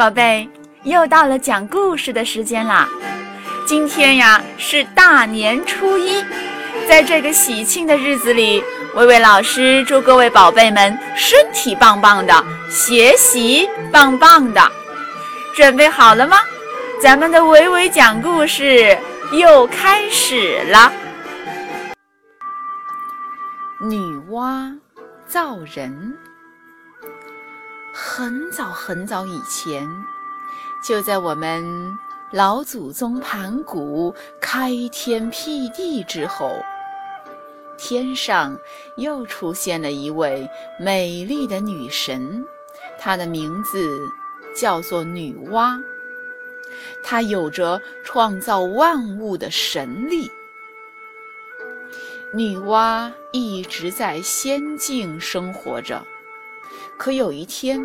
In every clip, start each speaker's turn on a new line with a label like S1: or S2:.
S1: 宝贝，又到了讲故事的时间啦！今天呀是大年初一，在这个喜庆的日子里，薇薇老师祝各位宝贝们身体棒棒的，学习棒棒的。准备好了吗？咱们的维维讲故事又开始了。女娲造人。很早很早以前，就在我们老祖宗盘古开天辟地之后，天上又出现了一位美丽的女神，她的名字叫做女娲。她有着创造万物的神力。女娲一直在仙境生活着。可有一天，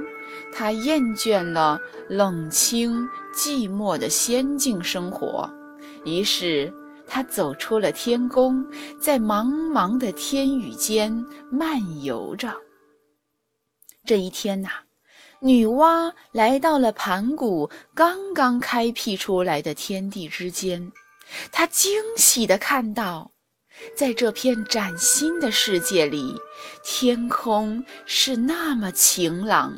S1: 他厌倦了冷清寂寞的仙境生活，于是他走出了天宫，在茫茫的天宇间漫游着。这一天呐，女娲来到了盘古刚刚开辟出来的天地之间，她惊喜地看到。在这片崭新的世界里，天空是那么晴朗，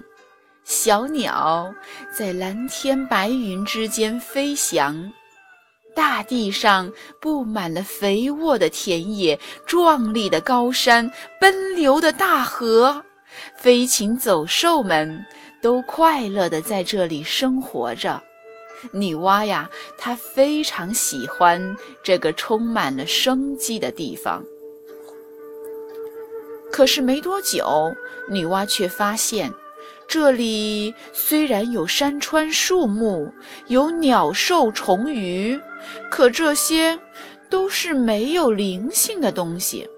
S1: 小鸟在蓝天白云之间飞翔，大地上布满了肥沃的田野、壮丽的高山、奔流的大河，飞禽走兽们都快乐地在这里生活着。女娲呀，她非常喜欢这个充满了生机的地方。可是没多久，女娲却发现，这里虽然有山川树木，有鸟兽虫鱼，可这些都是没有灵性的东西。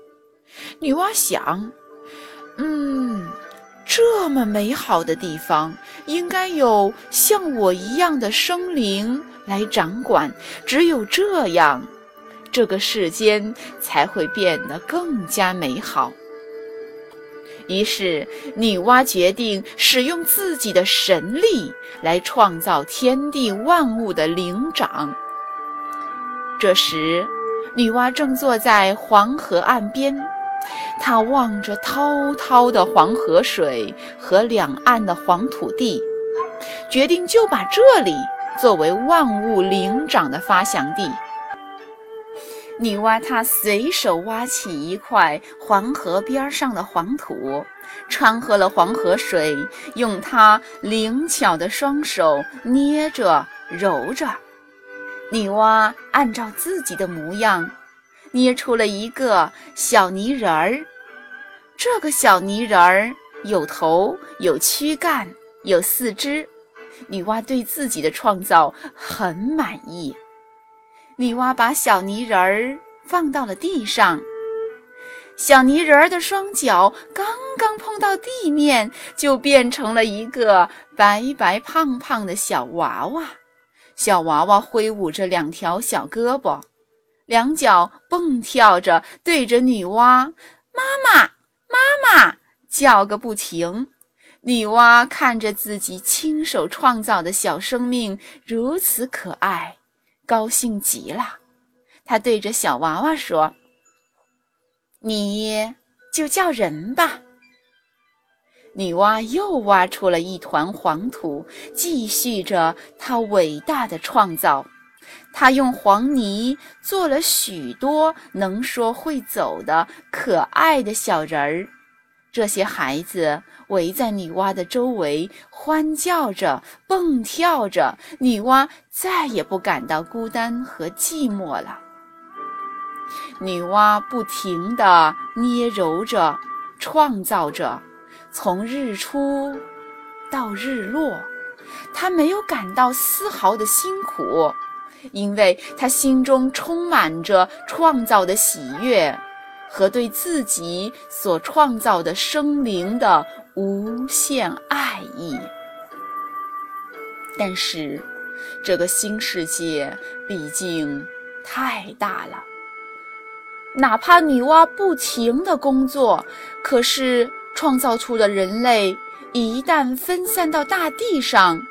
S1: 女娲想，这么美好的地方，应该有像我一样的生灵来掌管。只有这样，这个世间才会变得更加美好。于是，女娲决定使用自己的神力来创造天地万物的灵长。这时，女娲正坐在黄河岸边。他望着滔滔的黄河水和两岸的黄土地，决定就把这里作为万物灵长的发祥地。女娲她随手挖起一块黄河边上的黄土，掺和了黄河水，用她灵巧的双手捏着揉着。女娲按照自己的模样。捏出了一个小泥人儿，这个小泥人儿有头、有躯干、有四肢。女娲对自己的创造很满意。女娲把小泥人儿放到了地上，小泥人儿的双脚刚刚碰到地面，就变成了一个白白胖胖的小娃娃。小娃娃挥舞着两条小胳膊。两脚蹦跳着，对着女娲“妈妈，妈妈”叫个不停。女娲看着自己亲手创造的小生命如此可爱，高兴极了。她对着小娃娃说：“你就叫人吧。”女娲又挖出了一团黄土，继续着她伟大的创造。他用黄泥做了许多能说会走的可爱的小人儿，这些孩子围在女娲的周围，欢叫着，蹦跳着。女娲再也不感到孤单和寂寞了。女娲不停地捏揉着，创造着，从日出到日落，她没有感到丝毫的辛苦。因为他心中充满着创造的喜悦和对自己所创造的生灵的无限爱意。但是，这个新世界毕竟太大了，哪怕女娲不停的工作，可是创造出的人类一旦分散到大地上，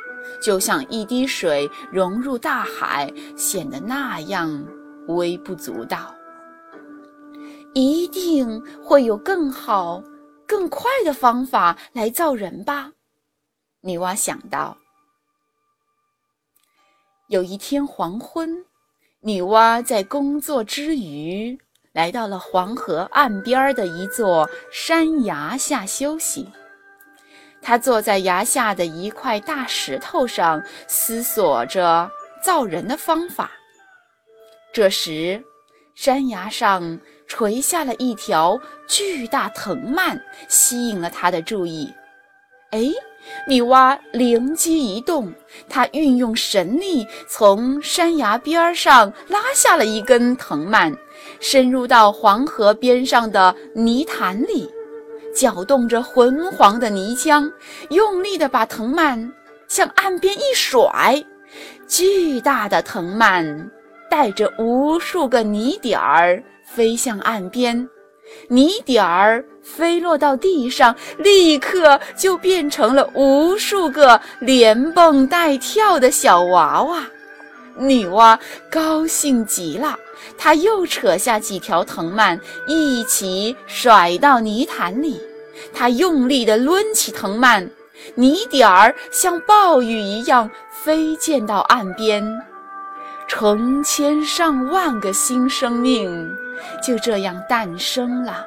S1: 就像一滴水融入大海，显得那样微不足道。一定会有更好、更快的方法来造人吧？女娲想到。有一天黄昏，女娲在工作之余，来到了黄河岸边的一座山崖下休息。他坐在崖下的一块大石头上，思索着造人的方法。这时，山崖上垂下了一条巨大藤蔓，吸引了他的注意。哎！女娲灵机一动，她运用神力，从山崖边上拉下了一根藤蔓，深入到黄河边上的泥潭里，搅动着浑黄的泥浆，用力地把藤蔓向岸边一甩，巨大的藤蔓带着无数个泥点儿飞向岸边。泥点儿飞落到地上，立刻就变成了无数个连蹦带跳的小娃娃。女娲高兴极了，她又扯下几条藤蔓，一起甩到泥潭里。他用力地抡起藤蔓，泥点儿像暴雨一样飞溅到岸边，成千上万个新生命。就这样诞生了。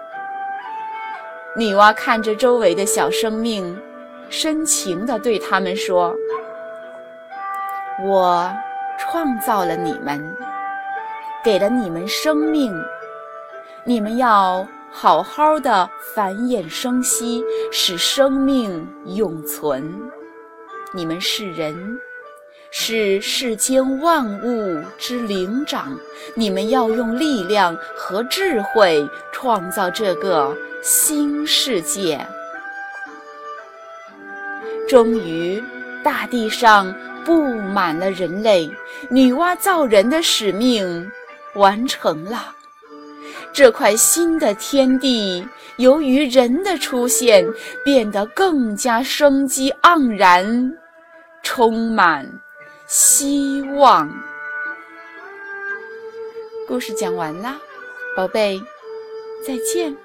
S1: 女娲看着周围的小生命，深情地对他们说：“我创造了你们，给了你们生命，你们要好好的繁衍生息，使生命永存。你们是人。”是世间万物之灵长，你们要用力量和智慧创造这个新世界。终于，大地上布满了人类，女娲造人的使命完成了。这块新的天地，由于人的出现，变得更加生机盎然，充满。希望。故事讲完啦，宝贝，再见。